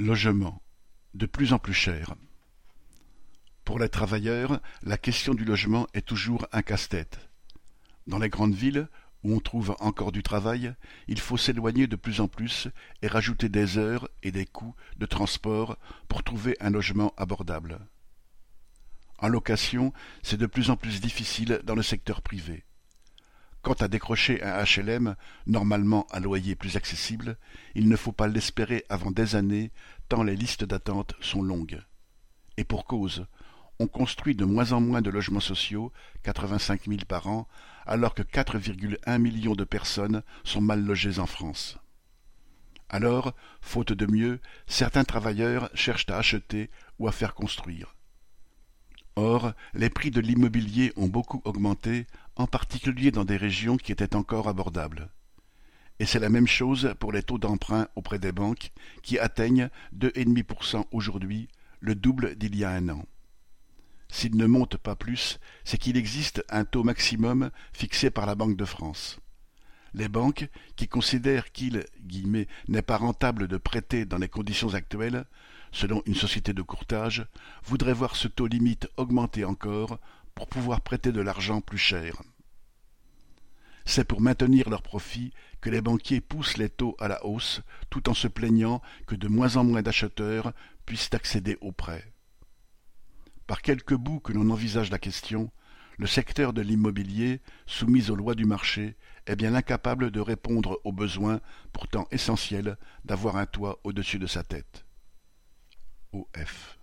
Logement, de plus en plus cher. Pour les travailleurs, la question du logement est toujours un casse-tête. Dans les grandes villes, où on trouve encore du travail, il faut s'éloigner de plus en plus et rajouter des heures et des coûts de transport pour trouver un logement abordable. En location, c'est de plus en plus difficile dans le secteur privé. Quant à décrocher un HLM, normalement à loyer plus accessible, il ne faut pas l'espérer avant des années, tant les listes d'attente sont longues. Et pour cause, on construit de moins en moins de logements sociaux, 85 000 par an, alors que 4,1 millions de personnes sont mal logées en France. Alors, faute de mieux, certains travailleurs cherchent à acheter ou à faire construire. Or, les prix de l'immobilier ont beaucoup augmenté, en particulier dans des régions qui étaient encore abordables. Et c'est la même chose pour les taux d'emprunt auprès des banques, qui atteignent 2,5% aujourd'hui, le double d'il y a un an. S'ils ne montent pas plus, c'est qu'il existe un taux maximum fixé par la Banque de France. Les banques, qui considèrent qu'il n'est pas rentable de prêter dans les conditions actuelles, selon une société de courtage, voudraient voir ce taux limite augmenter encore pour pouvoir prêter de l'argent plus cher. C'est pour maintenir leurs profits que les banquiers poussent les taux à la hausse tout en se plaignant que de moins en moins d'acheteurs puissent accéder aux prêts. Par quelque bout que l'on envisage la question, le secteur de l'immobilier, soumis aux lois du marché, est bien incapable de répondre aux besoins pourtant essentiels d'avoir un toit au-dessus de sa tête. OF